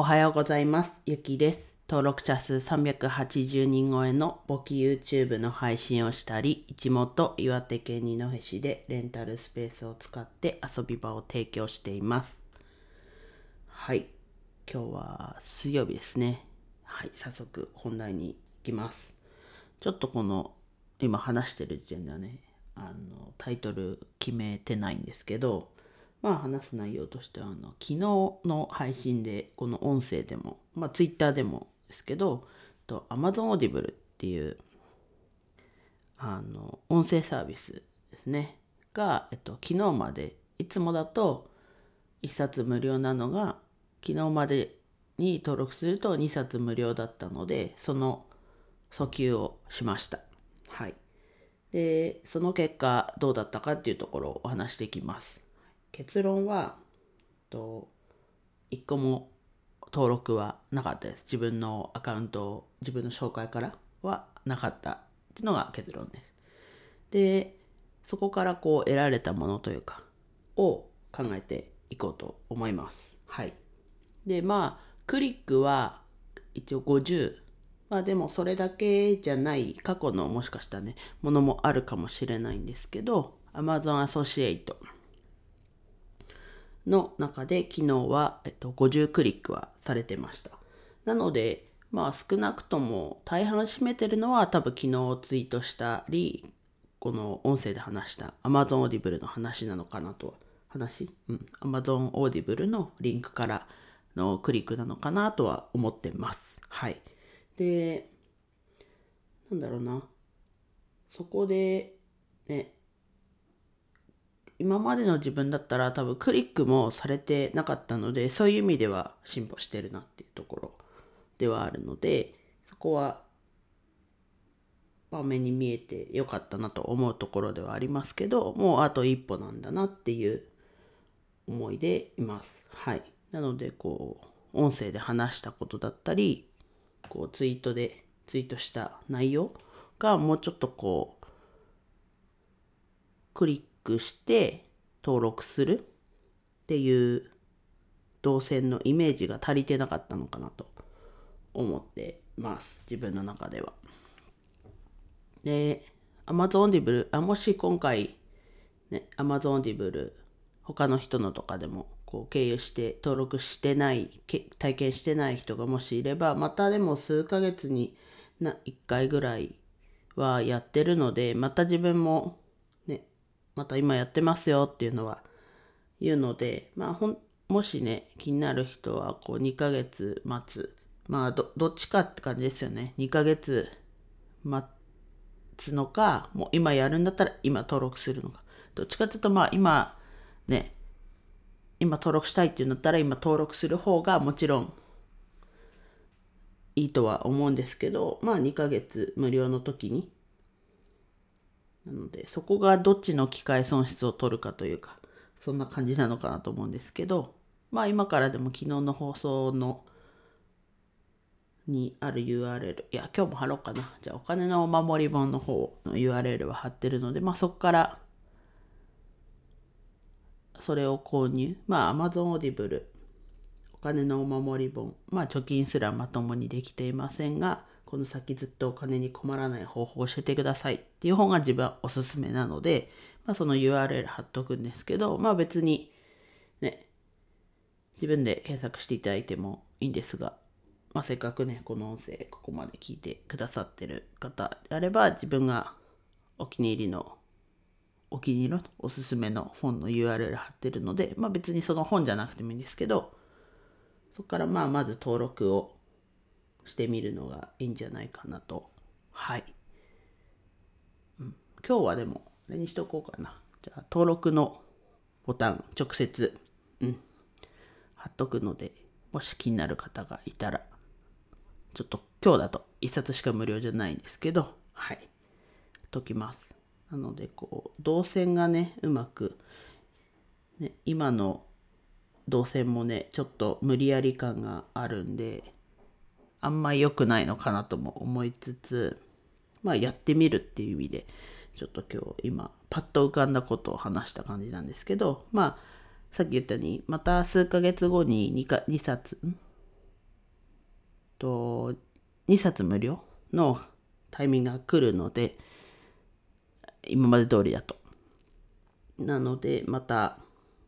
おはようございます。ゆきです。登録者数380人超えの簿記 YouTube の配信をしたり、一元岩手県二戸市でレンタルスペースを使って遊び場を提供しています。はい。今日は水曜日ですね。はい。早速本題に行きます。ちょっとこの今話してる時点ではね、あのタイトル決めてないんですけど、まあ話す内容としてはあの昨日の配信でこの音声でも、まあ、Twitter でもですけどと Amazon Audible っていうあの音声サービスですね。が、えっと、昨日までいつもだと1冊無料なのが昨日までに登録すると2冊無料だったのでその訴求をしました。はい。でその結果どうだったかっていうところをお話していきます。結論はと1個も登録はなかったです。自分のアカウントを自分の紹介からはなかったっていうのが結論です。でそこからこう得られたものというかを考えていこうと思います。はい。でまあクリックは一応50まあでもそれだけじゃない過去のもしかしたらねものもあるかもしれないんですけど Amazon Associate の中で昨日は、えっと、50クリックはされてました。なので、まあ少なくとも大半占めてるのは多分昨日ツイートしたり、この音声で話した Amazon Audible の話なのかなと、話？うん。Amazon Audible のリンクからのクリックなのかなとは思ってます。はい。で、なんだろうな。そこで、ね、今までの自分だったら多分クリックもされてなかったのでそういう意味では進歩してるなっていうところではあるのでそこは場面に見えてよかったなと思うところではありますけどもうあと一歩なんだなっていう思いでいます。はい。なのでこう音声で話したことだったりこうツイートでツイートした内容がもうちょっとこうクリックして登録するっていう動線のイメージが足りてなかったのかなと思ってます自分の中では。で Amazon Audible あもし今回ね Amazon Audible 他の人のとかでもこう経由して登録してない体験してない人がもしいればまたでも数ヶ月に1回ぐらいはやってるのでまた自分もまた今やってますよっていうのは言うので、まあ、ほんもしね気になる人はこう2ヶ月待つ。まあどどっちかって感じですよね。2ヶ月待つのかもう今やるんだったら今登録するのか。どっちかっていうとまあ今ね今登録したいっていうんだったら今登録する方がもちろんいいとは思うんですけどまあ2ヶ月無料の時になのでそこがどっちの機械損失を取るかというかそんな感じなのかなと思うんですけどまあ今からでも昨日の放送のにある URL いや今日も貼ろうかな。じゃあお金のお守り本の方の URL は貼ってるのでまあそこからそれを購入。まあ Amazon Audible お金のお守り本まあ貯金すらまともにできていませんがこの先ずっとお金に困らない方法を教えてくださいっていう本が自分はおすすめなので、まあ、その URL 貼っとくんですけど、まあ別にね、自分で検索していただいてもいいんですが、まあせっかくね、この音声ここまで聞いてくださってる方であれば、自分がお気に入りの、お気に入りのおすすめの本の URL 貼ってるので、まあ別にその本じゃなくてもいいんですけど、そこからまあまず登録をしてみるのがいいんじゃないかなと。はい。うん、今日はでも、あれにしとこうかな。じゃあ、登録のボタン、直接、うん、貼っとくので、もし気になる方がいたら、ちょっと今日だと1冊しか無料じゃないんですけど、はい。解きます。なので、こう、動線がね、うまく、ね、今の動線もね、ちょっと無理やり感があるんで、あんま良くないのかなとも思いつつ、まあやってみるっていう意味で、ちょっと今日今パッと浮かんだことを話した感じなんですけど、まあさっき言ったように、また数ヶ月後に 2, か2冊、と2冊無料のタイミングが来るので今まで通りだと。なのでまた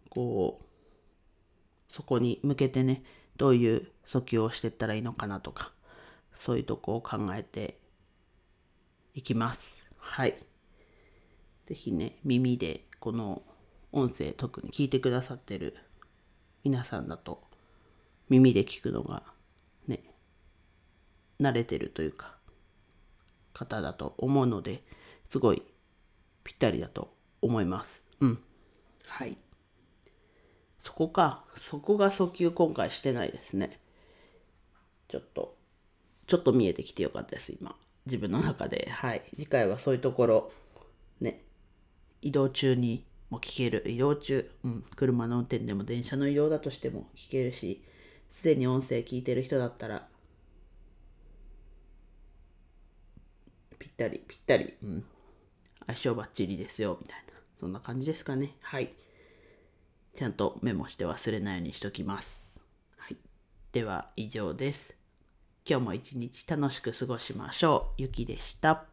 こうそこに向けてねどういう訴求をしていったらいいのかなとかそういうとこを考えていきます。はい。是非ね耳でこの音声特に聞いてくださってる皆さんだと耳で聞くのがね慣れてるというか方だと思うのですごいぴったりだと思います。うん。はい。そこか。そこが訴求今回してないですね。ちょっと、ちょっと見えてきてよかったです、今。自分の中で。はい。次回はそういうところ、ね、移動中にも聞ける。移動中、うん、車の運転でも電車の移動だとしても聞けるし、すでに音声聞いてる人だったら、ぴったり、ぴったり、うん、相性バッチリですよ、みたいな。そんな感じですかね。はい。ちゃんとメモして忘れないようにしときます。はい。では以上です。今日も一日楽しく過ごしましょう。ゆきでした。